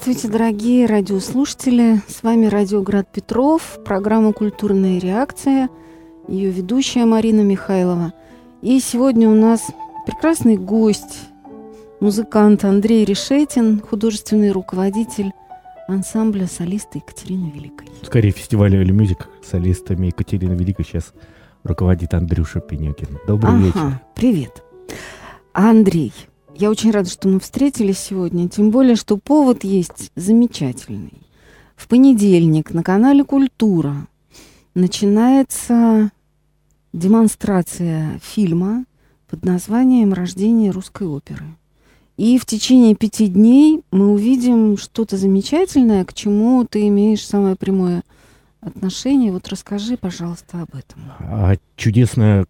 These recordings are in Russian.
Здравствуйте, дорогие радиослушатели. С вами Радиоград Петров, программа «Культурная реакция», ее ведущая Марина Михайлова. И сегодня у нас прекрасный гость, музыкант Андрей Решетин, художественный руководитель ансамбля солиста Екатерины Великой. Скорее, фестиваля Эли Мюзик солистами Екатерины Великой сейчас руководит Андрюша Пенюкин. Добрый ага, вечер. Привет. Андрей, я очень рада, что мы встретились сегодня, тем более, что повод есть замечательный. В понедельник на канале «Культура» начинается демонстрация фильма под названием «Рождение русской оперы». И в течение пяти дней мы увидим что-то замечательное, к чему ты имеешь самое прямое отношение. Вот расскажи, пожалуйста, об этом. А, чудесная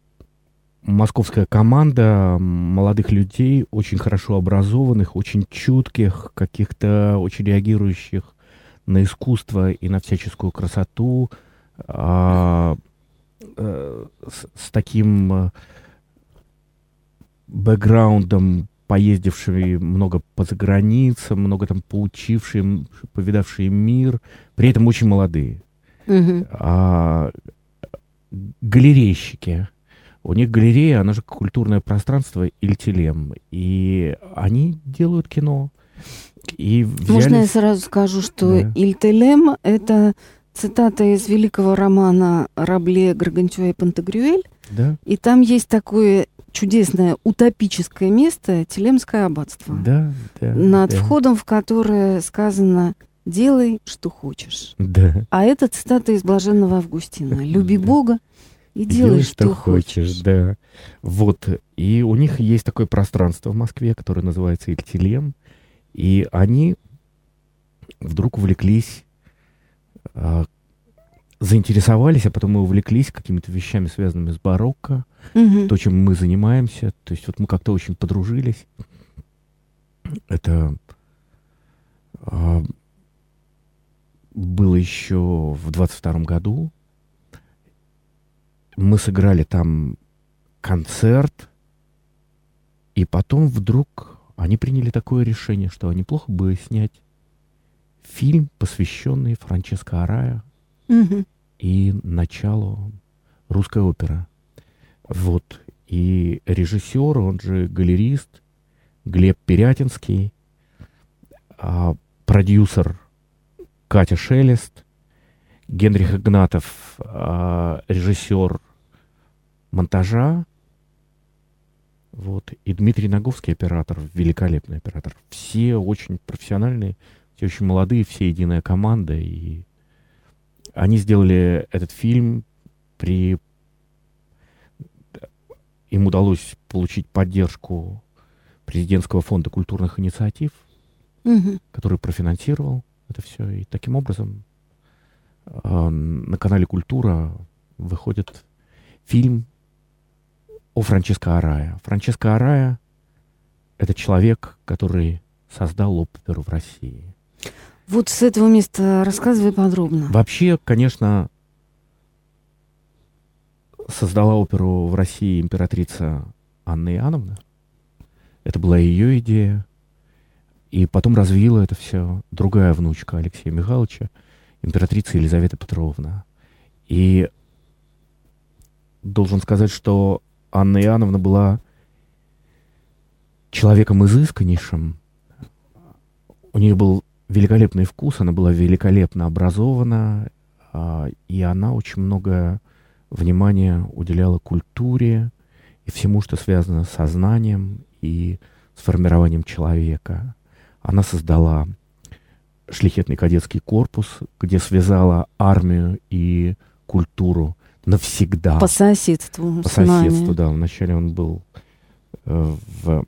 московская команда молодых людей, очень хорошо образованных, очень чутких, каких-то очень реагирующих на искусство и на всяческую красоту, а, а, с, с таким э, бэкграундом, поездившие много по заграницам, много там поучившие, повидавшие мир, при этом очень молодые. Угу. А, галерейщики у них галерея, она же культурное пространство Ильтилем. И они делают кино. И взяли... Можно я сразу скажу, что да. Ильтелем — это цитата из великого романа Рабле Гаргантюа и Пантагрюэль. Да. И там есть такое чудесное утопическое место Телемское аббатство. Да, да. Над да. входом в которое сказано «Делай, что хочешь». Да. А это цитата из Блаженного Августина. «Люби Бога, и делай, что, что хочешь. хочешь. Да. Вот. И у них есть такое пространство в Москве, которое называется Ильтилем. И они вдруг увлеклись, э, заинтересовались, а потом мы увлеклись какими-то вещами, связанными с барокко, угу. то, чем мы занимаемся. То есть вот мы как-то очень подружились. Это э, было еще в 22 году мы сыграли там концерт, и потом вдруг они приняли такое решение, что неплохо бы снять фильм, посвященный Франческо Арая угу. и началу русской оперы. Вот. И режиссер, он же галерист, Глеб Перятинский, а продюсер Катя Шелест, Генрих Игнатов, а, режиссер монтажа. Вот. И Дмитрий Наговский, оператор, великолепный оператор. Все очень профессиональные, все очень молодые, все единая команда. И они сделали этот фильм при... Им удалось получить поддержку президентского фонда культурных инициатив, угу. который профинансировал это все. И таким образом э, на канале Культура выходит фильм о Франческо Арая. Франческо Арая — это человек, который создал оперу в России. Вот с этого места рассказывай подробно. Вообще, конечно, создала оперу в России императрица Анна Иоанновна. Это была ее идея. И потом развила это все другая внучка Алексея Михайловича, императрица Елизавета Петровна. И должен сказать, что Анна Иоанновна была человеком изысканнейшим. У нее был великолепный вкус, она была великолепно образована, а, и она очень много внимания уделяла культуре и всему, что связано с сознанием и с формированием человека. Она создала шлихетный кадетский корпус, где связала армию и культуру навсегда. По соседству. По соседству, нами. да. Вначале он был э, в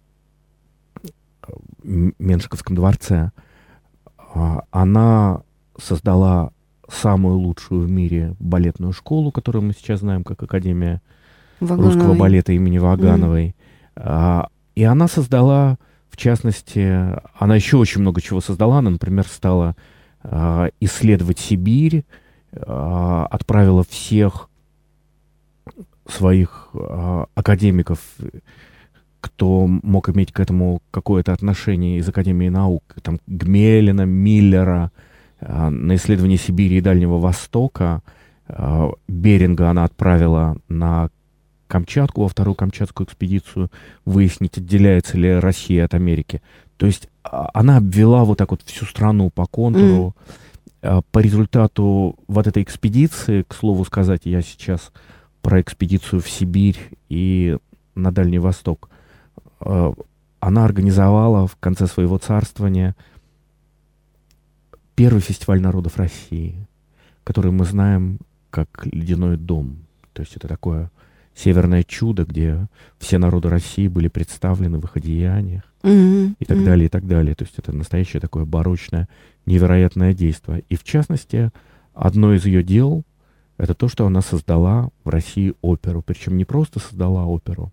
Меншиковском дворце. А, она создала самую лучшую в мире балетную школу, которую мы сейчас знаем как Академия Вагановой. русского балета имени Вагановой. Mm. И она создала, в частности, она еще очень много чего создала. Она, например, стала а, исследовать Сибирь, отправила всех своих э, академиков кто мог иметь к этому какое-то отношение из Академии наук, там Гмелина, Миллера, э, на исследование Сибири и Дальнего Востока. Э, Беринга она отправила на Камчатку, во вторую Камчатскую экспедицию, выяснить, отделяется ли Россия от Америки. То есть а, она обвела вот так вот всю страну по контуру. Mm. По результату вот этой экспедиции, к слову сказать, я сейчас про экспедицию в Сибирь и на Дальний Восток, а, она организовала в конце своего царствования первый фестиваль народов России, который мы знаем как «Ледяной дом». То есть это такое северное чудо, где все народы России были представлены в их одеяниях mm-hmm. и так mm-hmm. далее, и так далее. То есть это настоящее такое барочное, невероятное действие. И в частности, одно из ее дел — это то, что она создала в России оперу. Причем не просто создала оперу.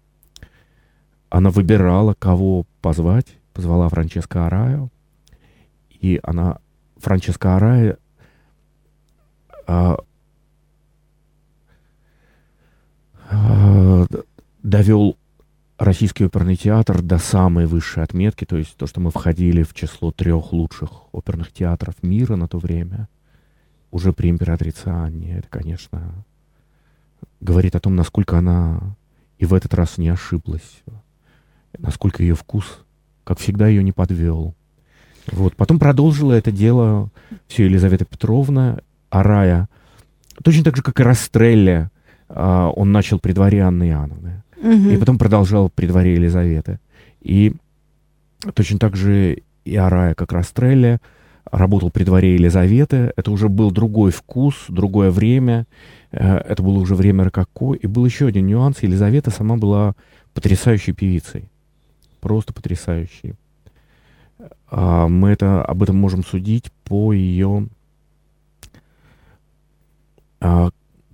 Она выбирала, кого позвать. Позвала Франческо Араю. И она, Франческо Арая, а, а, довел Российский оперный театр до самой высшей отметки, то есть то, что мы входили в число трех лучших оперных театров мира на то время, уже при императрице Анне, это, конечно, говорит о том, насколько она и в этот раз не ошиблась, насколько ее вкус, как всегда, ее не подвел. Вот. Потом продолжила это дело все Елизавета Петровна, Арая, точно так же, как и Растрелля, а, он начал при дворе Анны Иоанновны. Угу. И потом продолжал при дворе Елизаветы. И точно так же и Арая, как Растрелли, работал при дворе Елизаветы. Это уже был другой вкус, другое время. Э, это было уже время рококо. И был еще один нюанс. Елизавета сама была потрясающей певицей. Просто потрясающей. А, мы это, об этом можем судить по ее а,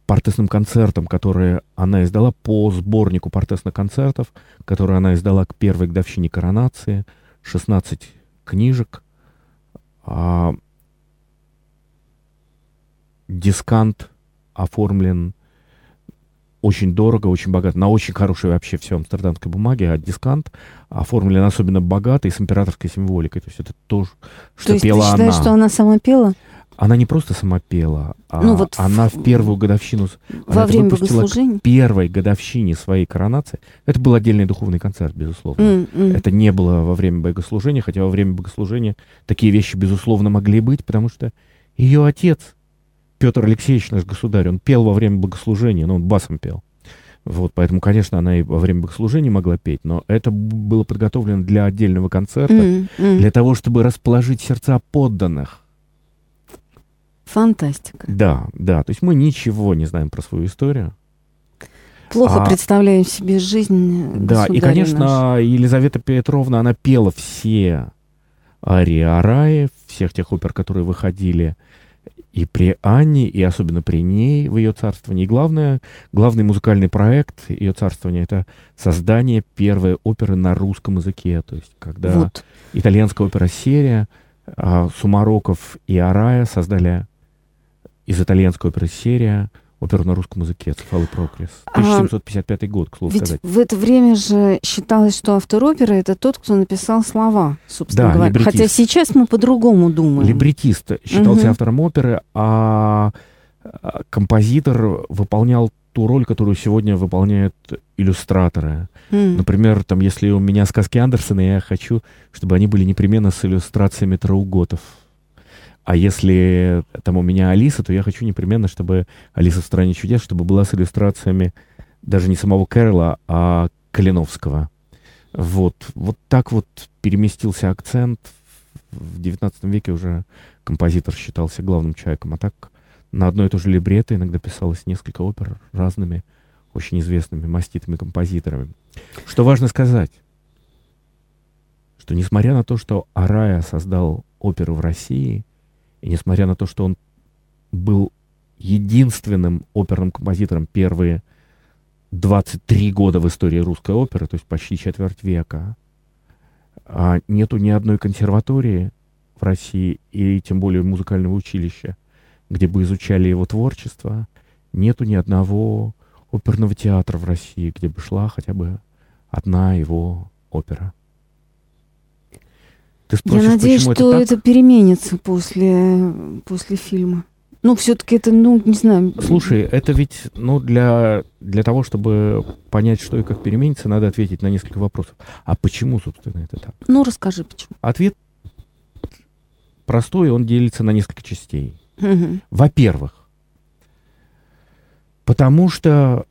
портесным концертам, которые она издала по сборнику портесных концертов, который она издала к первой годовщине коронации, 16 книжек. А, дискант оформлен очень дорого, очень богато, на очень хорошей вообще все амстердамской бумаге, а дискант оформлен особенно богато и с императорской символикой. То есть это то, что то есть пела ты считаешь, она. что она сама пела? Она не просто сама пела, а ну, вот она в, в первую годовщину... Во время богослужения? К первой годовщине своей коронации. Это был отдельный духовный концерт, безусловно. Mm, mm. Это не было во время богослужения, хотя во время богослужения такие вещи, безусловно, могли быть, потому что ее отец, Петр Алексеевич, наш государь, он пел во время богослужения, но он басом пел. Вот, поэтому, конечно, она и во время богослужения могла петь, но это было подготовлено для отдельного концерта, mm, mm. для того, чтобы расположить сердца подданных Фантастика. Да, да. То есть мы ничего не знаем про свою историю. Плохо а, представляем себе жизнь. Да, и, конечно, наш. Елизавета Петровна, она пела все арии Араи, всех тех опер, которые выходили и при Анне, и особенно при ней в ее царствовании. И главное, главный музыкальный проект ее царствования — это создание первой оперы на русском языке. То есть когда вот. итальянская опера-серия а, Сумароков и Арая создали из итальянской оперы «Серия», оперу на русском языке «Цефалы Проклис». 1755 а, год, к слову ведь сказать. в это время же считалось, что автор оперы — это тот, кто написал слова, собственно да, говоря. Либретист. Хотя сейчас мы по-другому думаем. Либретист считался угу. автором оперы, а, а композитор выполнял ту роль, которую сегодня выполняют иллюстраторы. Mm. Например, там, если у меня сказки Андерсона, я хочу, чтобы они были непременно с иллюстрациями Трауготов. А если там у меня Алиса, то я хочу непременно, чтобы Алиса в «Стране чудес», чтобы была с иллюстрациями даже не самого Кэрола, а Калиновского. Вот, вот так вот переместился акцент. В XIX веке уже композитор считался главным человеком, а так на одно и то же либретто иногда писалось несколько опер разными, очень известными маститыми композиторами. Что важно сказать, что несмотря на то, что Арая создал оперу в России, и несмотря на то, что он был единственным оперным композитором первые 23 года в истории русской оперы, то есть почти четверть века, а нету ни одной консерватории в России, и тем более музыкального училища, где бы изучали его творчество, нету ни одного оперного театра в России, где бы шла хотя бы одна его опера. Ты спросишь, Я надеюсь, что это, это переменится после, после фильма. Ну, все-таки это, ну, не знаю. Слушай, это ведь, ну, для, для того, чтобы понять, что и как переменится, надо ответить на несколько вопросов. А почему, собственно, это так? Ну, расскажи, почему. Ответ простой, он делится на несколько частей. Угу. Во-первых, потому что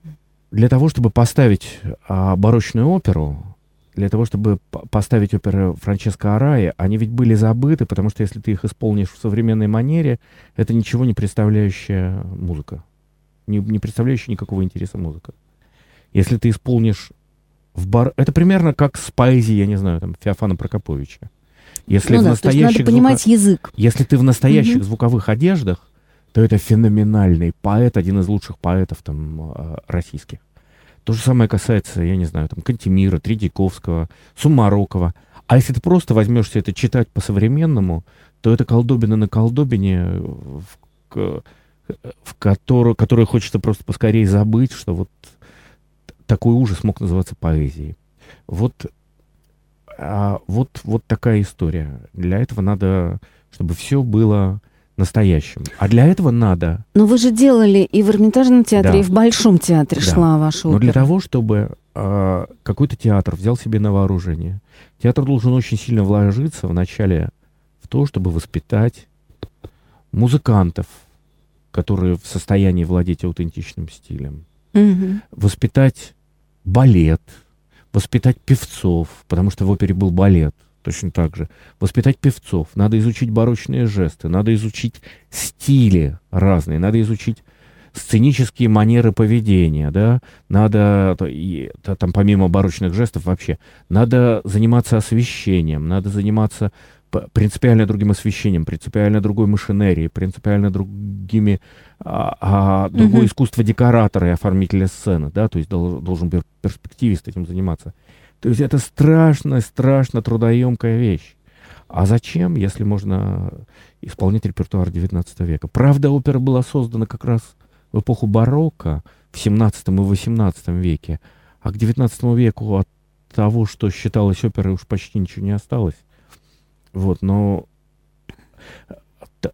для того, чтобы поставить а, барочную оперу, для того, чтобы поставить оперы Франческо Араи, они ведь были забыты, потому что если ты их исполнишь в современной манере, это ничего не представляющая музыка. Не, не представляющая никакого интереса музыка. Если ты исполнишь в бар... Это примерно как с поэзией, я не знаю, там, Феофана Прокоповича. Если ну в да, настоящих надо понимать звука... язык. Если ты в настоящих угу. звуковых одеждах, то это феноменальный поэт, один из лучших поэтов там э, российских. То же самое касается, я не знаю, там, Кантемира, Тредяковского, Сумарокова. А если ты просто возьмешься это читать по-современному, то это колдобина на колдобине, в, в которую, которую хочется просто поскорее забыть, что вот такой ужас мог называться поэзией. Вот, а, вот, вот такая история. Для этого надо, чтобы все было настоящим. А для этого надо... Но вы же делали и в Эрмитажном театре, да. и в Большом театре да. шла ваша опера. Но для того, чтобы э, какой-то театр взял себе на вооружение, театр должен очень сильно вложиться вначале в то, чтобы воспитать музыкантов, которые в состоянии владеть аутентичным стилем, угу. воспитать балет, воспитать певцов, потому что в опере был балет – точно так же. Воспитать певцов, надо изучить барочные жесты, надо изучить стили разные, надо изучить сценические манеры поведения, да, надо, и, там помимо барочных жестов вообще, надо заниматься освещением, надо заниматься принципиально другим освещением, принципиально другой машинерией, принципиально другими, а, а, другое mm-hmm. искусство декоратора и оформителя сцены, да, то есть должен перспективист этим заниматься. То есть это страшно, страшно трудоемкая вещь. А зачем, если можно исполнять репертуар XIX века? Правда, опера была создана как раз в эпоху барокко, в XVII и XVIII веке, а к XIX веку от того, что считалось оперой, уж почти ничего не осталось. Вот, но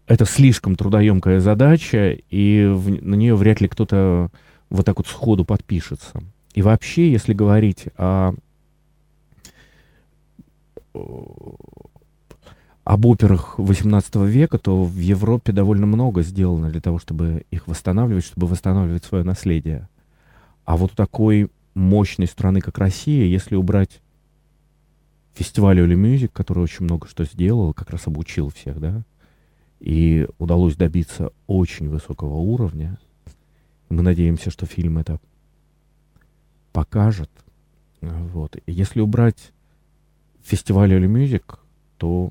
это слишком трудоемкая задача, и в, на нее вряд ли кто-то вот так вот сходу подпишется. И вообще, если говорить о об операх XVIII века, то в Европе довольно много сделано для того, чтобы их восстанавливать, чтобы восстанавливать свое наследие. А вот у такой мощной страны, как Россия, если убрать фестиваль Оли Мюзик, который очень много что сделал, как раз обучил всех, да, и удалось добиться очень высокого уровня. Мы надеемся, что фильм это покажет. Вот. Если убрать фестиваля All Music, то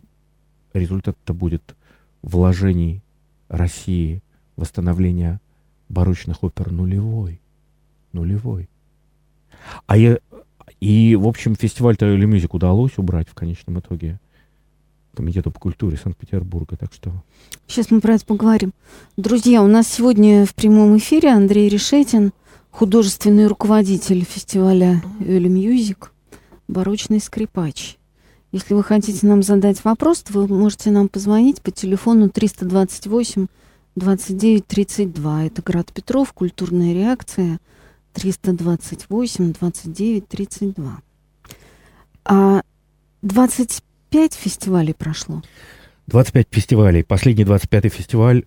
результат-то будет вложений России восстановления барочных опер нулевой. Нулевой. А я, и, в общем, фестиваль All Music удалось убрать в конечном итоге Комитету по культуре Санкт-Петербурга, так что... Сейчас мы про это поговорим. Друзья, у нас сегодня в прямом эфире Андрей Решетин, художественный руководитель фестиваля Early Music, барочный скрипач. Если вы хотите нам задать вопрос, то вы можете нам позвонить по телефону 328 29 32. Это Град Петров, культурная реакция 328 29 32. А 25 фестивалей прошло? 25 фестивалей. Последний 25-й фестиваль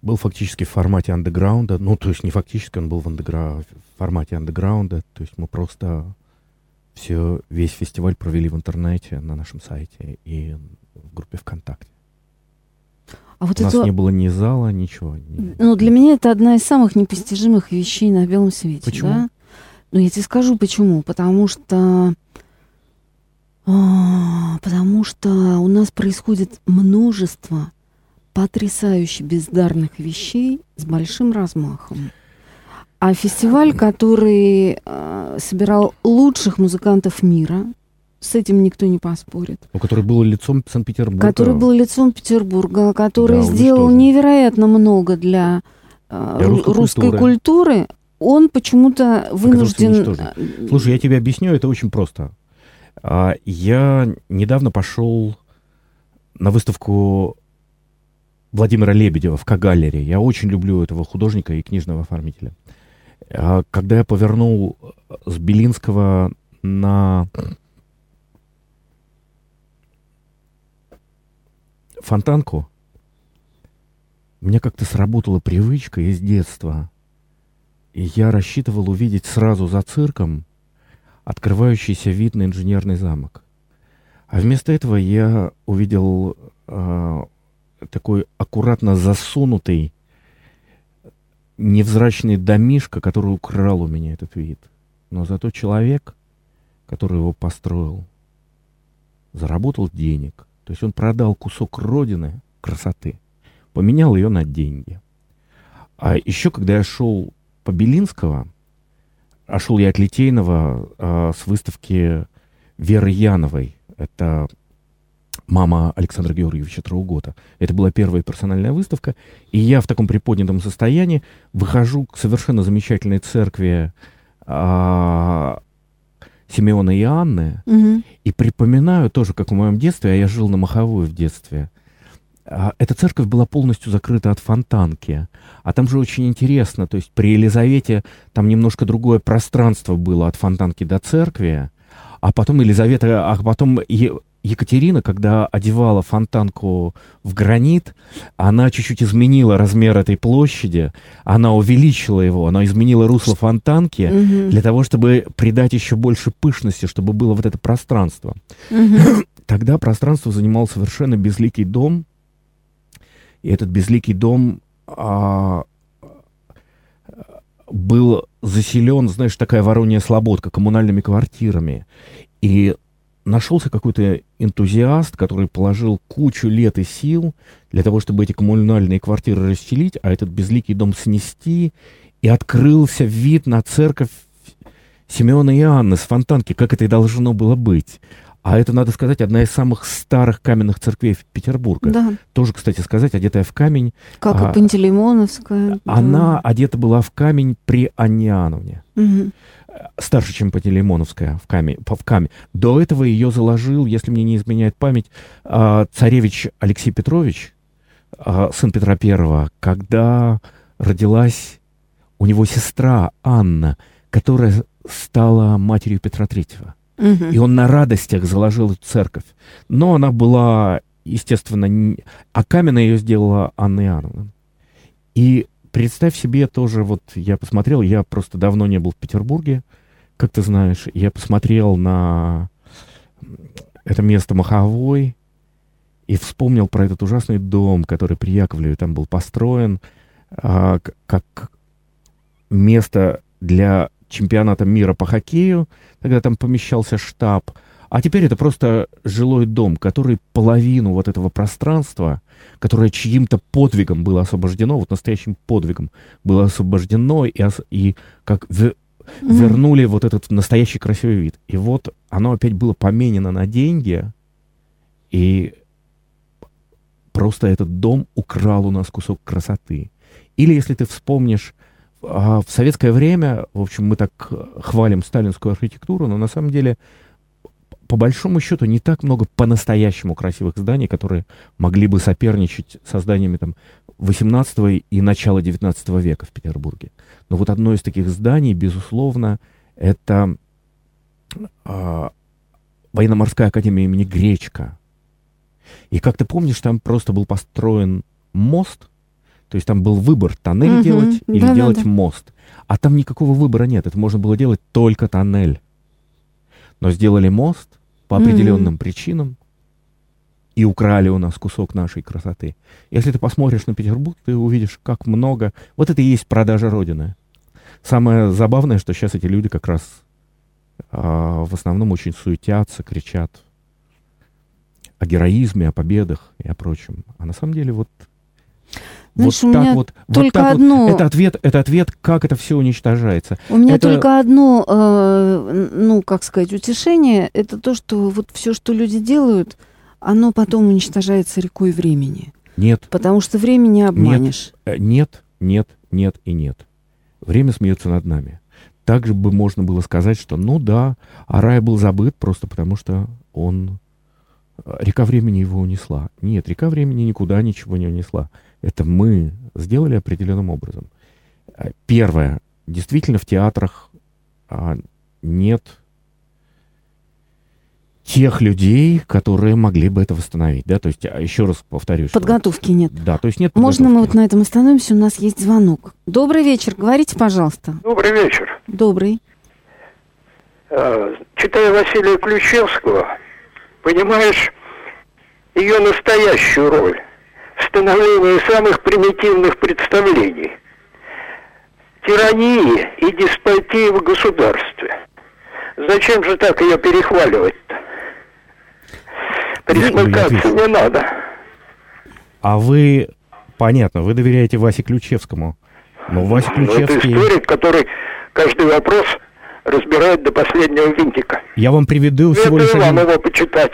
был фактически в формате андеграунда. Ну, то есть не фактически, он был в, андегра... в формате андеграунда. То есть мы просто все, весь фестиваль провели в интернете, на нашем сайте и в группе ВКонтакте. А вот У это... нас не было ни зала, ничего. Ни... Ну, для меня это одна из самых непостижимых вещей на белом свете. Почему? Да? Ну, я тебе скажу почему. Потому что... А, потому что у нас происходит множество потрясающе бездарных вещей с большим размахом. А фестиваль, который э, собирал лучших музыкантов мира, с этим никто не поспорит. У который был лицом Санкт-Петербурга. Который был лицом Петербурга, который да, сделал невероятно много для, э, для русской, русской культуры. культуры. он почему-то вынужден... Слушай, я тебе объясню, это очень просто. А, я недавно пошел на выставку Владимира Лебедева в Кагалере. Я очень люблю этого художника и книжного оформителя. А, когда я повернул с Белинского на фонтанку, у меня как-то сработала привычка из детства. И я рассчитывал увидеть сразу за цирком открывающийся вид на инженерный замок. А вместо этого я увидел э, такой аккуратно засунутый невзрачный домишко, который украл у меня этот вид. Но зато человек, который его построил, заработал денег. То есть он продал кусок родины красоты, поменял ее на деньги. А еще, когда я шел по Белинского, а шел я от Литейного а, с выставки Веры Яновой. Это мама Александра Георгиевича Траугота. Это была первая персональная выставка. И я в таком приподнятом состоянии выхожу к совершенно замечательной церкви а, Симеона и Анны угу. и припоминаю тоже, как в моем детстве, а я жил на Маховой в детстве, а, эта церковь была полностью закрыта от фонтанки. А там же очень интересно, то есть при Елизавете там немножко другое пространство было от фонтанки до церкви, а потом Елизавета, а потом Екатерина, когда одевала фонтанку в гранит, она чуть-чуть изменила размер этой площади, она увеличила его, она изменила русло фонтанки mm-hmm. для того, чтобы придать еще больше пышности, чтобы было вот это пространство. Mm-hmm. Тогда пространство занимал совершенно безликий дом, и этот безликий дом а, был заселен, знаешь, такая воронья слободка коммунальными квартирами. И нашелся какой-то энтузиаст, который положил кучу лет и сил для того, чтобы эти коммунальные квартиры расселить, а этот безликий дом снести, и открылся вид на церковь Симеона и Анны с фонтанки, как это и должно было быть. А это, надо сказать, одна из самых старых каменных церквей Петербурга. Да. Тоже, кстати сказать, одетая в камень. Как а, и Пантелеймоновская. Она да. одета была в камень при Анне Угу. Старше, чем Пантелеймоновская в камень, в камень. До этого ее заложил, если мне не изменяет память, а, царевич Алексей Петрович, а, сын Петра Первого, когда родилась у него сестра Анна, которая стала матерью Петра Третьего. Угу. И он на радостях заложил эту церковь. Но она была, естественно, не... а каменная ее сделала Анна Иоанновна. И представь себе тоже, вот я посмотрел, я просто давно не был в Петербурге, как ты знаешь, я посмотрел на это место Маховой и вспомнил про этот ужасный дом, который при Яковлеве там был построен, а, как место для чемпионата мира по хоккею, тогда там помещался штаб. А теперь это просто жилой дом, который половину вот этого пространства, которое чьим-то подвигом было освобождено, вот настоящим подвигом было освобождено, и, и как в, mm-hmm. вернули вот этот настоящий красивый вид. И вот оно опять было поменено на деньги, и просто этот дом украл у нас кусок красоты. Или если ты вспомнишь а в советское время, в общем, мы так хвалим сталинскую архитектуру, но на самом деле, по большому счету, не так много по-настоящему красивых зданий, которые могли бы соперничать со зданиями там 18 и начала 19 века в Петербурге. Но вот одно из таких зданий, безусловно, это э, военно-морская академия имени Гречка. И как ты помнишь, там просто был построен мост – то есть там был выбор, тоннель угу, делать или да, делать да, да. мост. А там никакого выбора нет. Это можно было делать только тоннель. Но сделали мост по определенным угу. причинам и украли у нас кусок нашей красоты. Если ты посмотришь на Петербург, ты увидишь, как много... Вот это и есть продажа Родины. Самое забавное, что сейчас эти люди как раз а, в основном очень суетятся, кричат о героизме, о победах и о прочем. А на самом деле вот знаешь, вот меня вот, только вот одно... Вот. Это ответ, это ответ, как это все уничтожается. У меня это... только одно, э, ну, как сказать, утешение, это то, что вот все, что люди делают, оно потом уничтожается рекой времени. Нет. Потому что время не обманешь. Нет, э, нет, нет, нет и нет. Время смеется над нами. Также бы можно было сказать, что, ну да, Арай был забыт просто потому, что он... Э, река времени его унесла. Нет, река времени никуда ничего не унесла. Это мы сделали определенным образом. Э, первое. Действительно, в театрах а, нет тех людей, которые могли бы это восстановить, да, то есть, а, еще раз повторюсь. Подготовки что... нет. Да, то есть нет Можно мы вот на этом остановимся, у нас есть звонок. Добрый вечер, говорите, пожалуйста. Добрый вечер. Добрый. А, читая Василия Ключевского, понимаешь ее настоящую роль в становлении самых примитивных представлений, тирании и деспотии в государстве. Зачем же так ее перехваливать-то? Присмыкаться не надо. А вы, понятно, вы доверяете Васе Ключевскому. Но Вася Ключевский... Ну, это историк, который каждый вопрос разбирает до последнего винтика. Я вам приведу всего лишь один... его почитать.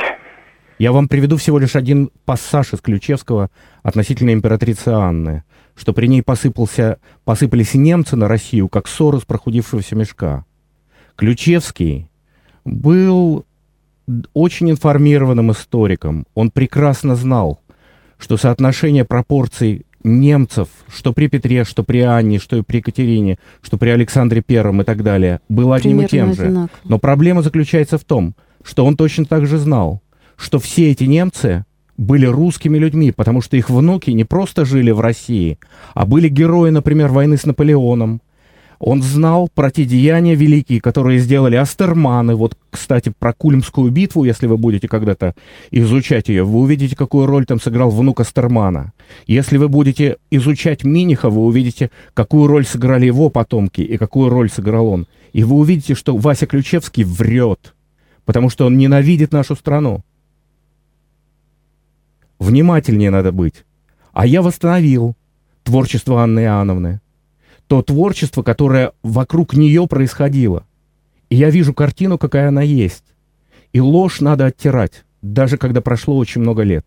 Я вам приведу всего лишь один пассаж из Ключевского относительно императрицы Анны, что при ней посыпался, посыпались немцы на Россию, как ссоры с прохудившегося мешка. Ключевский был очень информированным историком. Он прекрасно знал, что соотношение пропорций немцев, что при Петре, что при Анне, что и при Екатерине, что при Александре Первом и так далее, было одним Примерно и тем же. Но проблема заключается в том, что он точно так же знал, что все эти немцы были русскими людьми, потому что их внуки не просто жили в России, а были герои, например, войны с Наполеоном, он знал про те деяния великие, которые сделали Астерманы. Вот, кстати, про Кульмскую битву, если вы будете когда-то изучать ее, вы увидите, какую роль там сыграл внук Астермана. Если вы будете изучать Миниха, вы увидите, какую роль сыграли его потомки и какую роль сыграл он. И вы увидите, что Вася Ключевский врет, потому что он ненавидит нашу страну. Внимательнее надо быть. А я восстановил творчество Анны Иоанновны то творчество, которое вокруг нее происходило. И я вижу картину, какая она есть. И ложь надо оттирать, даже когда прошло очень много лет.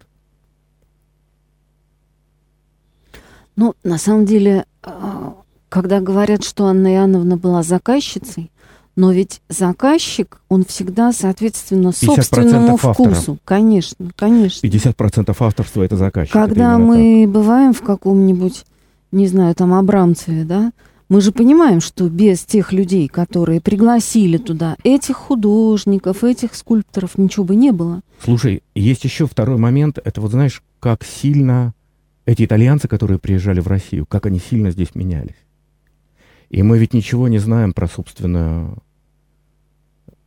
Ну, на самом деле, а, когда говорят, что Анна Иоанновна была заказчицей, но ведь заказчик, он всегда, соответственно, собственному вкусу. Конечно, конечно. 50% авторства – это заказчик. Когда это мы так. бываем в каком-нибудь не знаю, там Абрамцеве, да, мы же понимаем, что без тех людей, которые пригласили туда этих художников, этих скульпторов, ничего бы не было. Слушай, есть еще второй момент. Это вот знаешь, как сильно эти итальянцы, которые приезжали в Россию, как они сильно здесь менялись. И мы ведь ничего не знаем про собственную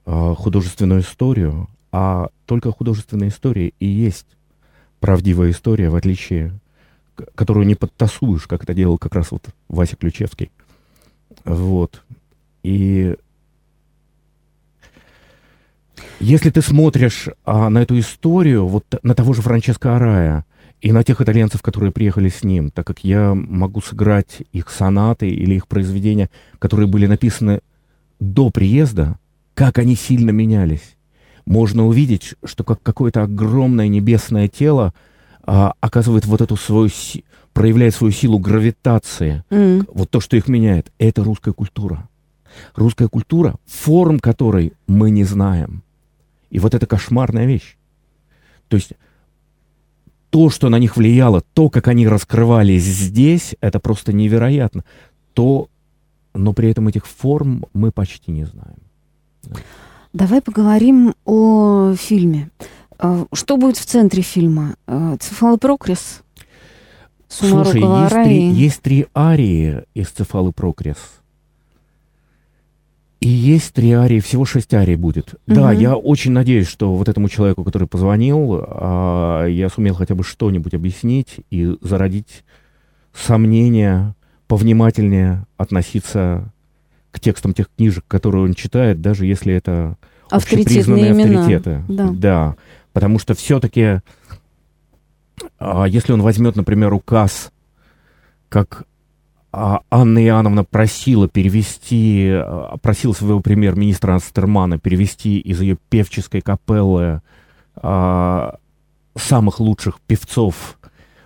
э, художественную историю, а только художественная история и есть правдивая история, в отличие которую не подтасуешь, как это делал как раз вот Вася Ключевский. Вот. И если ты смотришь а, на эту историю, вот на того же Франческо Арая и на тех итальянцев, которые приехали с ним, так как я могу сыграть их сонаты или их произведения, которые были написаны до приезда, как они сильно менялись. Можно увидеть, что как какое-то огромное небесное тело а, оказывает вот эту свою, проявляет свою силу гравитации, mm. вот то, что их меняет, это русская культура. Русская культура, форм которой мы не знаем. И вот это кошмарная вещь. То есть то, что на них влияло, то, как они раскрывались здесь, это просто невероятно. То, но при этом этих форм мы почти не знаем. Давай поговорим о фильме. А, что будет в центре фильма? А, Цефалопрокрис? Слушай, есть три, есть три арии из Цефалопрокрис. И есть три арии, всего шесть арий будет. Угу. Да, я очень надеюсь, что вот этому человеку, который позвонил, а, я сумел хотя бы что-нибудь объяснить и зародить сомнения, повнимательнее относиться к текстам тех книжек, которые он читает, даже если это общепризнанные имена. авторитеты. Да. да. Потому что все-таки, а, если он возьмет, например, указ, как Анна Иоанновна просила перевести, а, просила своего премьер-министра Астермана перевести из ее певческой капеллы самых лучших певцов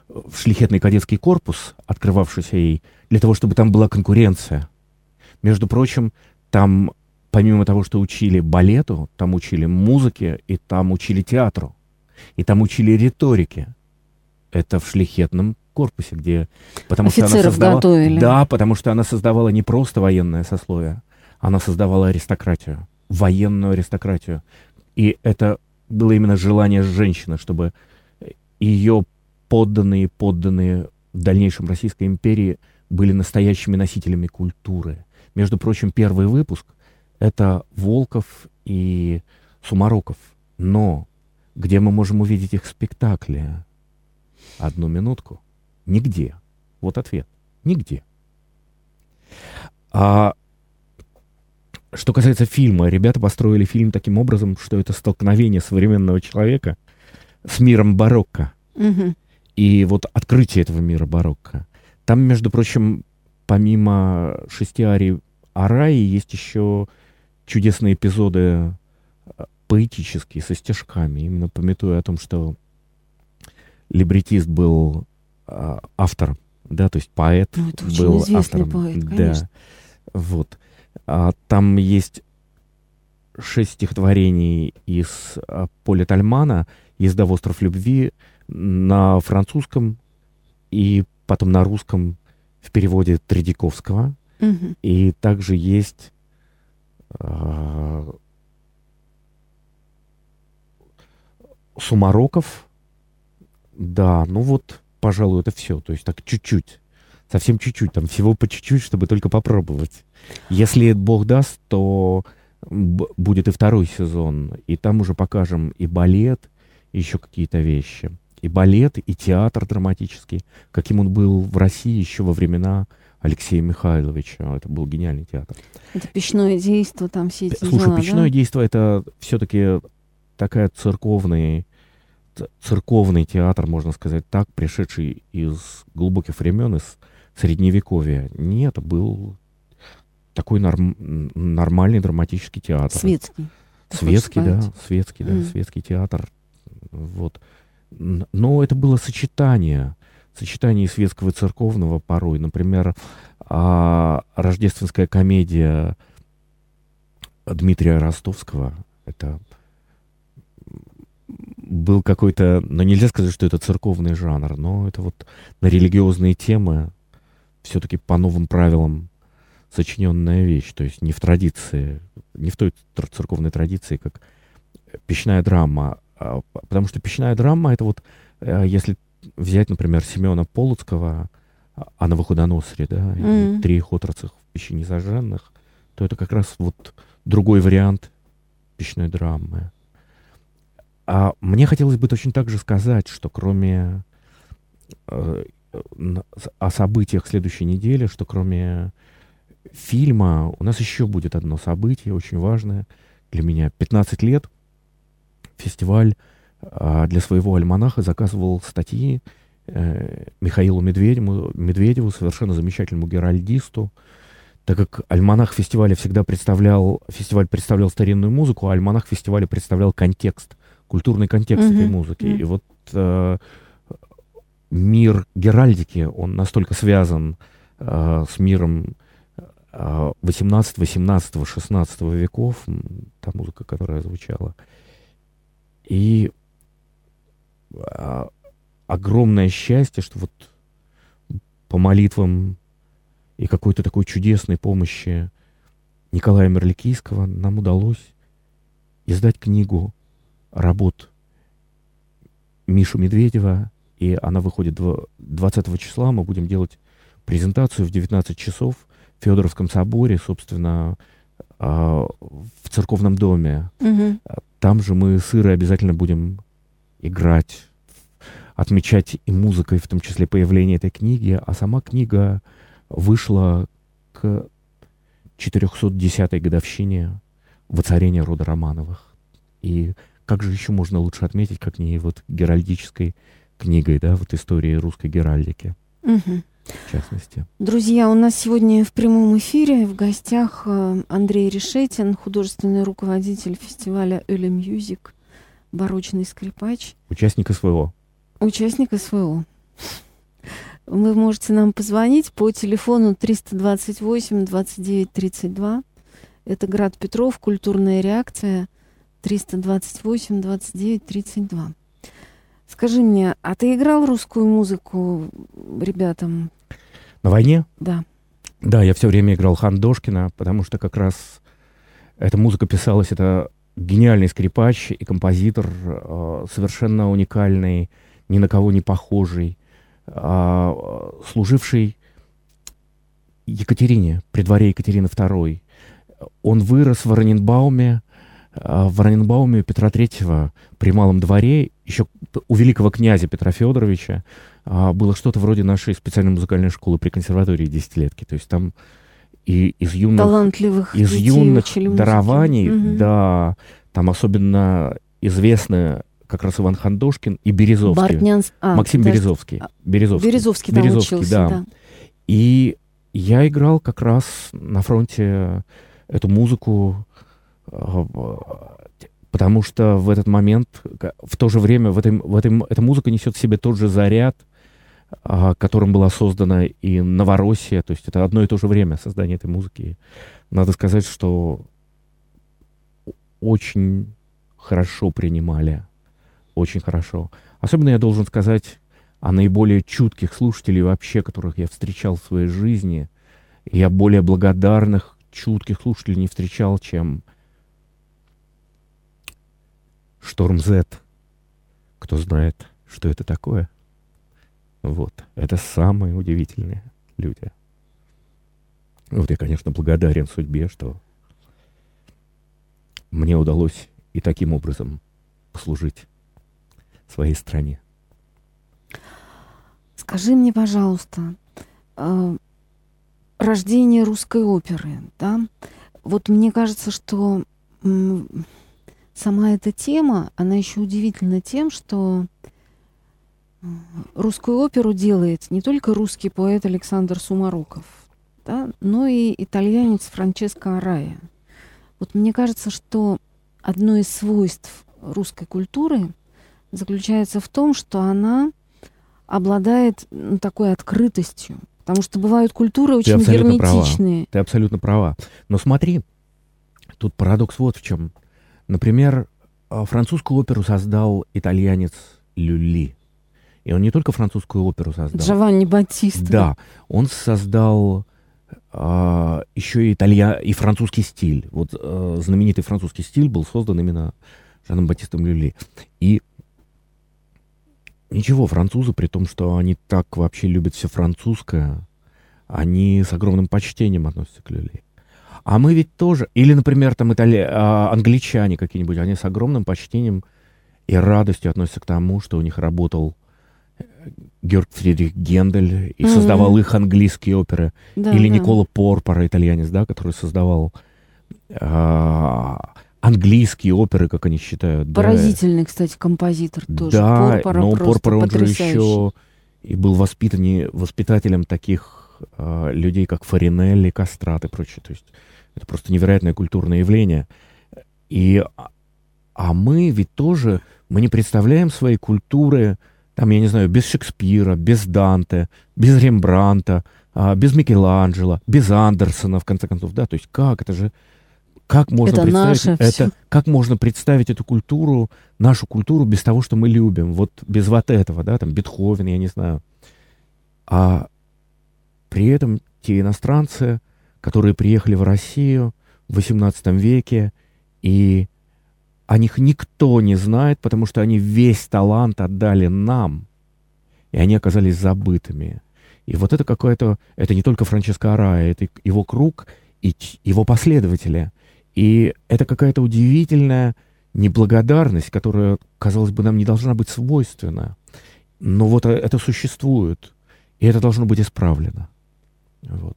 в шлихетный кадетский корпус, открывавшийся ей, для того, чтобы там была конкуренция. Между прочим, там, помимо того, что учили балету, там учили музыке, и там учили театру, и там учили риторике. Это в шлихетном корпусе, где... Потому Офицеров что она создавала, готовили. Да, потому что она создавала не просто военное сословие, она создавала аристократию, военную аристократию. И это было именно желание женщины, чтобы ее подданные, подданные в дальнейшем Российской империи были настоящими носителями культуры. Между прочим, первый выпуск — это Волков и Сумароков. Но где мы можем увидеть их спектакли? Одну минутку. Нигде. Вот ответ. Нигде. А что касается фильма, ребята построили фильм таким образом, что это столкновение современного человека с миром барокко. Угу. И вот открытие этого мира барокко. Там, между прочим, помимо шести арий Араи, есть еще чудесные эпизоды э, поэтические, со стежками. Именно пометуя о том, что либретист был автор, да, то есть поэт ну, это был автором. Поэт, да, вот. А, там есть шесть стихотворений из а, Поля Тальмана, «Езда остров любви» на французском и потом на русском в переводе Тредяковского. Угу. И также есть э, Сумароков. Да, ну вот, пожалуй, это все. То есть так чуть-чуть. Совсем чуть-чуть. Там всего по чуть-чуть, чтобы только попробовать. Если Бог даст, то будет и второй сезон. И там уже покажем и балет, и еще какие-то вещи и балет, и театр драматический, каким он был в России еще во времена Алексея Михайловича. Это был гениальный театр. Это печное действо, там все эти Слушай, дела, печное да? действо это все-таки такая церковный, церковный театр, можно сказать так, пришедший из глубоких времен, из средневековья. Нет, был такой норм, нормальный драматический театр. Светский. Светский, да, светский, да, mm. светский театр. Вот. Но это было сочетание, сочетание светского и церковного порой. Например, а, рождественская комедия Дмитрия Ростовского, это был какой-то, ну нельзя сказать, что это церковный жанр, но это вот на религиозные темы все-таки по новым правилам сочиненная вещь, то есть не в традиции, не в той церковной традиции, как печная драма, а, потому что печная драма — это вот, э, если взять, например, Семена Полоцкого, а на Выходоносре, да, mm-hmm. и три хотрацах в печи зажженных, то это как раз вот другой вариант печной драмы. А мне хотелось бы точно так же сказать, что кроме э, о событиях следующей недели, что кроме фильма у нас еще будет одно событие очень важное. Для меня. 15 лет — фестиваль а, для своего альманаха заказывал статьи э, Михаилу Медведеву, Медведеву, совершенно замечательному геральдисту, так как альманах фестиваля всегда представлял, фестиваль представлял старинную музыку, а альманах фестиваля представлял контекст, культурный контекст mm-hmm. этой музыки. Mm-hmm. И вот э, мир геральдики, он настолько связан э, с миром 18, 18, 16 веков, та музыка, которая звучала, и а, огромное счастье, что вот по молитвам и какой-то такой чудесной помощи Николая Мерликийского нам удалось издать книгу работ Мишу Медведева, и она выходит 20 числа. Мы будем делать презентацию в 19 часов в Федоровском соборе, собственно, а, в церковном доме. Угу. Там же мы с Ирой обязательно будем играть, отмечать и музыкой, в том числе появление этой книги. А сама книга вышла к 410-й годовщине воцарения рода Романовых. И как же еще можно лучше отметить, как не вот геральдической книгой, да, вот истории русской геральдики. Угу в частности. Друзья, у нас сегодня в прямом эфире в гостях э, Андрей Решетин, художественный руководитель фестиваля Early Music, барочный скрипач. Участник СВО. Участник СВО. Вы можете нам позвонить по телефону 328 29 32. Это Град Петров, культурная реакция 328 29 32. Скажи мне, а ты играл русскую музыку ребятам? На войне? Да. Да, я все время играл Хандошкина, потому что как раз эта музыка писалась, это гениальный скрипач и композитор, э, совершенно уникальный, ни на кого не похожий, э, служивший Екатерине, при дворе Екатерины II. Он вырос в Раненбауме, э, в Раненбауме Петра Третьего при Малом дворе, еще у великого князя Петра Федоровича, а, было что-то вроде нашей специальной музыкальной школы при консерватории десятилетки. То есть там и из юных, Талантливых из юных дарований, угу. да, там особенно известны как раз Иван Хандошкин и Березовский. Бартнянс... А, Максим даже... Березовский. А, Березовский. Березовский, там Березовский учился, да. да. И я играл как раз на фронте эту музыку а, потому что в этот момент, в то же время, в этой, в этой, эта музыка несет в себе тот же заряд, а, которым была создана и Новороссия, то есть это одно и то же время создания этой музыки. Надо сказать, что очень хорошо принимали, очень хорошо. Особенно я должен сказать о наиболее чутких слушателей вообще, которых я встречал в своей жизни. Я более благодарных, чутких слушателей не встречал, чем Шторм Z. Кто знает, что это такое? Вот. Это самые удивительные люди. Вот я, конечно, благодарен судьбе, что мне удалось и таким образом послужить своей стране. Скажи мне, пожалуйста, э, рождение русской оперы, да? Вот мне кажется, что сама эта тема, она еще удивительна тем, что русскую оперу делает не только русский поэт Александр Сумароков, да, но и итальянец Франческо Арая. Вот мне кажется, что одно из свойств русской культуры заключается в том, что она обладает ну, такой открытостью. Потому что бывают культуры очень Ты герметичные. Права. Ты абсолютно права. Но смотри, тут парадокс вот в чем. Например, а, французскую оперу создал итальянец Люли. И он не только французскую оперу создал. Джованни Батиста. Да, он создал а, еще и, италья... и французский стиль. Вот а, знаменитый французский стиль был создан именно Жаном Батистом Люли. И ничего, французы, при том, что они так вообще любят все французское, они с огромным почтением относятся к Люли. А мы ведь тоже, или, например, там итали... а, англичане какие-нибудь, они с огромным почтением и радостью относятся к тому, что у них работал э, Георг Фридрих Гендель и mm-hmm. создавал их английские оперы. Да, или да. Никола Порпора, итальянец, да, который создавал а, английские оперы, как они считают. Поразительный, да. кстати, композитор тоже. Да, Порпора но Порпора, он же еще и был воспитан, воспитателем таких а, людей, как Фаринелли, Кастрат и прочее. То есть это просто невероятное культурное явление. И, а мы ведь тоже, мы не представляем своей культуры, там, я не знаю, без Шекспира, без Данте, без Рембранта, а, без Микеланджело, без Андерсона, в конце концов, да, то есть как, это же, как можно это представить наше это, все. как можно представить эту культуру, нашу культуру без того, что мы любим, вот без вот этого, да, там Бетховен, я не знаю. А при этом те иностранцы, которые приехали в Россию в XVIII веке, и о них никто не знает, потому что они весь талант отдали нам, и они оказались забытыми. И вот это какое-то, это не только Франческо Арая, это его круг и его последователи. И это какая-то удивительная неблагодарность, которая, казалось бы, нам не должна быть свойственна. Но вот э, это существует, и это должно быть исправлено. Вот.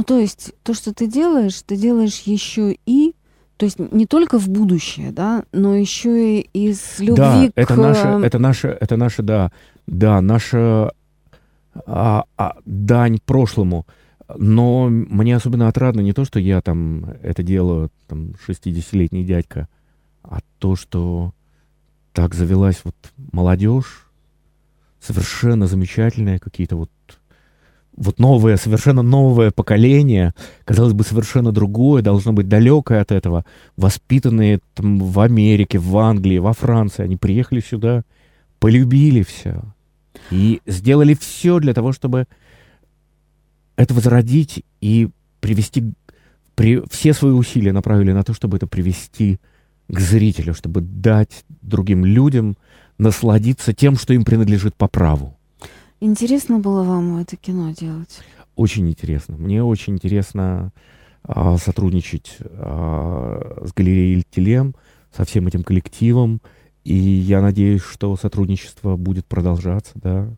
Ну, то есть то, что ты делаешь, ты делаешь еще и то есть не только в будущее, да, но еще и из любви да, к... это наше, это наше, это наше, да, да, наша а, а, дань прошлому. Но мне особенно отрадно не то, что я там это делаю, там, 60-летний дядька, а то, что так завелась вот молодежь, совершенно замечательные какие-то вот вот новое, совершенно новое поколение, казалось бы, совершенно другое, должно быть далекое от этого, воспитанные там в Америке, в Англии, во Франции, они приехали сюда, полюбили все и сделали все для того, чтобы это возродить и привести, при, все свои усилия направили на то, чтобы это привести к зрителю, чтобы дать другим людям насладиться тем, что им принадлежит по праву. Интересно было вам это кино делать? Очень интересно. Мне очень интересно а, сотрудничать а, с галереей Телем, со всем этим коллективом. И я надеюсь, что сотрудничество будет продолжаться, да.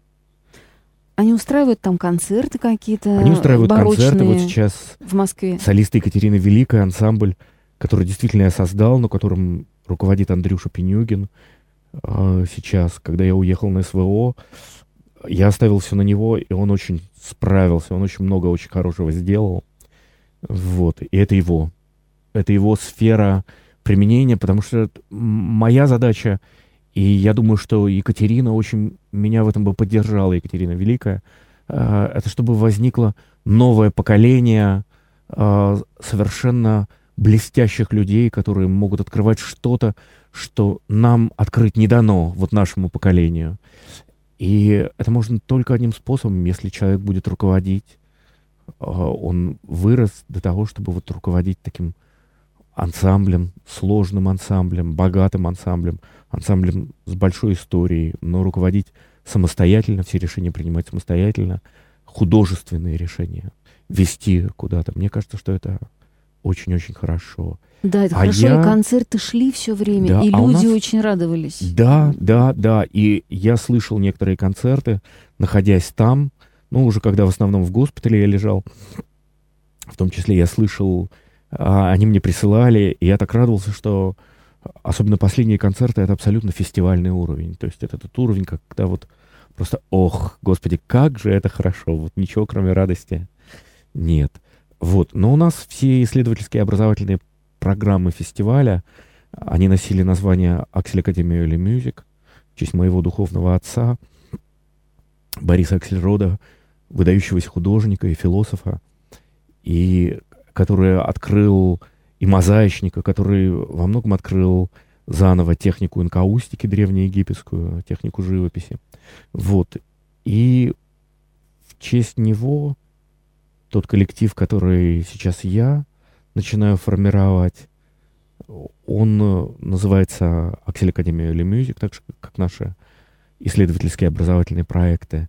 Они устраивают там концерты какие-то? Они устраивают концерты. Вот сейчас в Москве. Солисты Екатерина Великая, ансамбль, который действительно я создал, но которым руководит Андрюша Пенюгин э, сейчас, когда я уехал на СВО. Я оставил все на него, и он очень справился, он очень много очень хорошего сделал. Вот, и это его. Это его сфера применения, потому что моя задача и я думаю, что Екатерина очень меня в этом бы поддержала, Екатерина Великая. А, это чтобы возникло новое поколение а, совершенно блестящих людей, которые могут открывать что-то, что нам открыть не дано, вот нашему поколению. И это можно только одним способом, если человек будет руководить. А, он вырос до того, чтобы вот руководить таким ансамблем, сложным ансамблем, богатым ансамблем, ансамблем с большой историей, но руководить самостоятельно, все решения принимать самостоятельно, художественные решения, вести куда-то. Мне кажется, что это очень-очень хорошо. Да, это а хорошо, я... и концерты шли все время, да, и а люди нас... очень радовались. Да, да, да. И я слышал некоторые концерты, находясь там, ну, уже когда в основном в госпитале я лежал, в том числе я слышал а, они мне присылали, и я так радовался, что особенно последние концерты — это абсолютно фестивальный уровень. То есть это тот уровень, когда вот просто, ох, господи, как же это хорошо, вот ничего кроме радости нет. Вот, но у нас все исследовательские образовательные программы фестиваля, они носили название Аксель Академия или Мюзик, в честь моего духовного отца, Бориса Аксельрода, выдающегося художника и философа. И который открыл и мозаичника, который во многом открыл заново технику инкаустики древнеегипетскую, технику живописи. Вот. И в честь него тот коллектив, который сейчас я начинаю формировать, он называется Аксель Академия или Music, так же, как наши исследовательские образовательные проекты.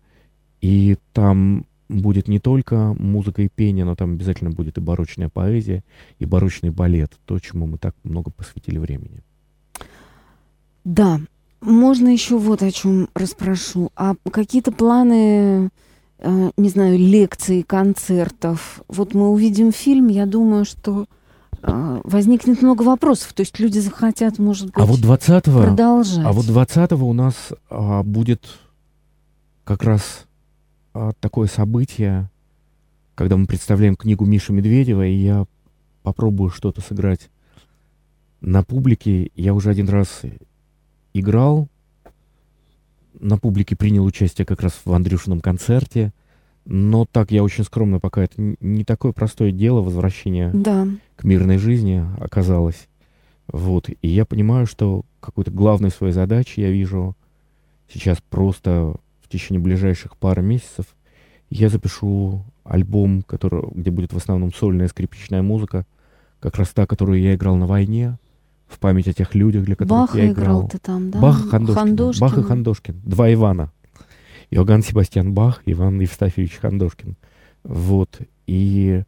И там будет не только музыка и пение, но там обязательно будет и барочная поэзия, и барочный балет, то, чему мы так много посвятили времени. Да, можно еще вот о чем расспрошу. А какие-то планы, э, не знаю, лекций, концертов? Вот мы увидим фильм, я думаю, что э, возникнет много вопросов. То есть люди захотят, может быть, а вот 20 продолжать. А вот 20 у нас а, будет как раз а, такое событие, когда мы представляем книгу Миши Медведева, и я попробую что-то сыграть на публике. Я уже один раз играл, на публике принял участие как раз в Андрюшином концерте, но так я очень скромно пока это не такое простое дело возвращение да. к мирной жизни оказалось. Вот. И я понимаю, что какой-то главной своей задачей я вижу сейчас просто течение ближайших пары месяцев я запишу альбом, который, где будет в основном сольная скрипичная музыка, как раз та, которую я играл на войне, в память о тех людях, для которых Баха я играл. играл ты там, да? Бах и Хандошкин. Хандошкин. Бах и Хандошкин. Два Ивана. Иоганн Себастьян Бах, Иван Евстафьевич Хандошкин. Вот. И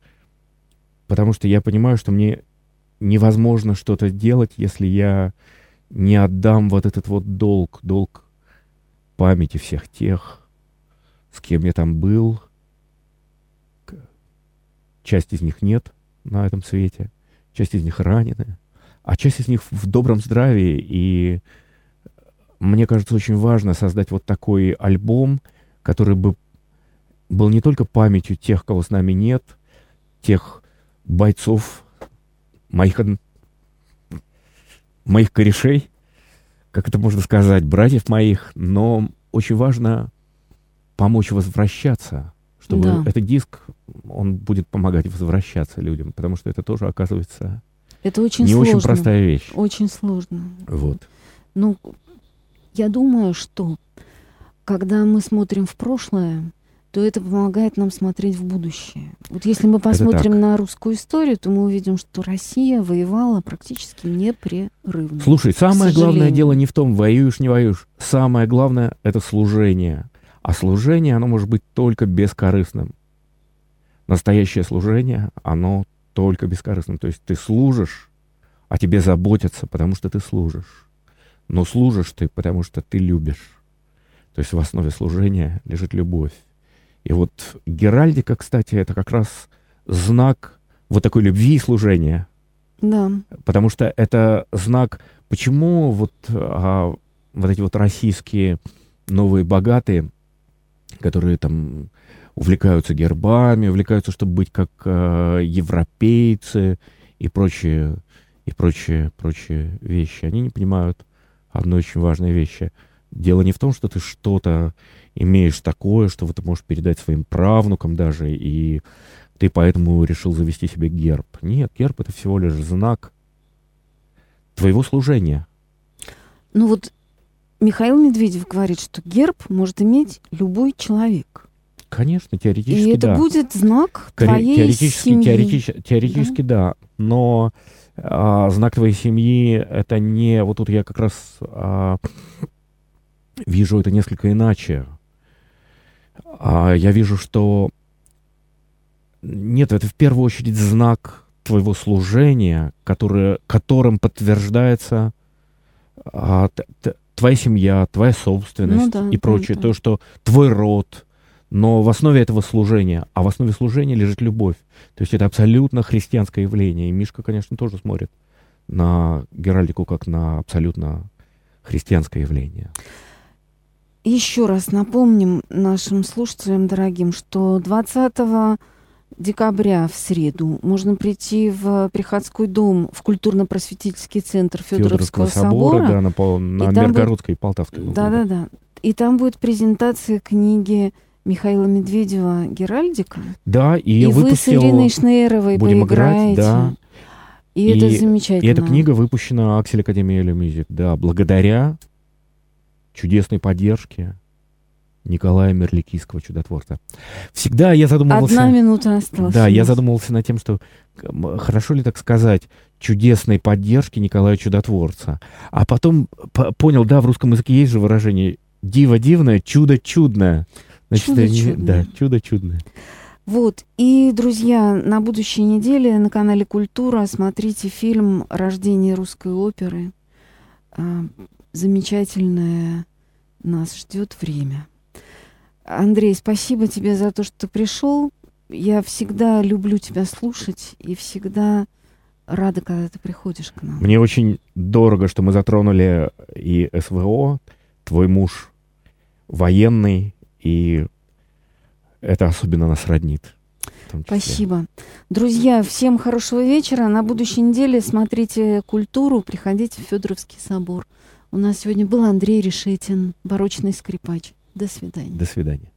потому что я понимаю, что мне невозможно что-то делать, если я не отдам вот этот вот долг, долг памяти всех тех, с кем я там был. Часть из них нет на этом свете, часть из них ранены, а часть из них в добром здравии. И мне кажется, очень важно создать вот такой альбом, который бы был не только памятью тех, кого с нами нет, тех бойцов, моих, моих корешей, как это можно сказать, братьев моих, но очень важно помочь возвращаться, чтобы да. этот диск, он будет помогать возвращаться людям, потому что это тоже оказывается это очень не сложно. очень простая вещь. Очень сложно. Вот. Ну, я думаю, что когда мы смотрим в прошлое, то это помогает нам смотреть в будущее. Вот если мы посмотрим на русскую историю, то мы увидим, что Россия воевала практически непрерывно. Слушай, самое главное дело не в том, воюешь, не воюешь. Самое главное — это служение. А служение, оно может быть только бескорыстным. Настоящее служение, оно только бескорыстным. То есть ты служишь, а тебе заботятся, потому что ты служишь. Но служишь ты, потому что ты любишь. То есть в основе служения лежит любовь. И вот Геральдика, кстати, это как раз знак вот такой любви и служения. Да. Потому что это знак, почему вот, а, вот эти вот российские новые богатые, которые там увлекаются гербами, увлекаются, чтобы быть как э, европейцы и прочие, и прочие, прочие вещи, они не понимают одной очень важной вещи. Дело не в том, что ты что-то имеешь такое, что ты можешь передать своим правнукам даже, и ты поэтому решил завести себе герб. Нет, герб — это всего лишь знак твоего служения. Ну вот Михаил Медведев говорит, что герб может иметь любой человек. Конечно, теоретически И это да. будет знак твоей теоретически, семьи. Теоретически, теоретически да. да. Но а, знак твоей семьи это не... Вот тут я как раз а, вижу это несколько иначе. А я вижу, что нет, это в первую очередь знак твоего служения, которое, которым подтверждается а, т, т, твоя семья, твоя собственность ну, да, и прочее, да, да. то, что твой род. Но в основе этого служения, а в основе служения лежит любовь. То есть это абсолютно христианское явление. И Мишка, конечно, тоже смотрит на Геральдику как на абсолютно христианское явление. Еще раз напомним нашим слушателям дорогим, что 20 декабря в среду можно прийти в Приходской дом, в культурно-просветительский центр Федоровского, Федоровского собора. собора. Да, на, на Миргородской и Полтавской. Да-да-да. И там будет презентация книги Михаила Медведева «Геральдика». Да, и, и вы с Ириной Шнейровой Будем поиграете. Играть, да. И, и это замечательно. И эта книга выпущена Аксель Академия Мюзик, да, благодаря чудесной поддержки Николая Мерликийского чудотворца. Всегда я задумывался... Одна минута осталась. Да, я задумывался над тем, что хорошо ли так сказать, чудесной поддержки Николая Чудотворца. А потом понял, да, в русском языке есть же выражение «диво дивное, чудо чудное». Значит, чудо чудное. Да, чудо чудное. Вот. И, друзья, на будущей неделе на канале «Культура» смотрите фильм «Рождение русской оперы». А, замечательное нас ждет время. Андрей, спасибо тебе за то, что ты пришел. Я всегда люблю тебя слушать и всегда рада, когда ты приходишь к нам. Мне очень дорого, что мы затронули и СВО. Твой муж военный, и это особенно нас роднит. Спасибо. Друзья, всем хорошего вечера. На будущей неделе смотрите культуру, приходите в Федоровский собор. У нас сегодня был Андрей Решетин, барочный скрипач. До свидания. До свидания.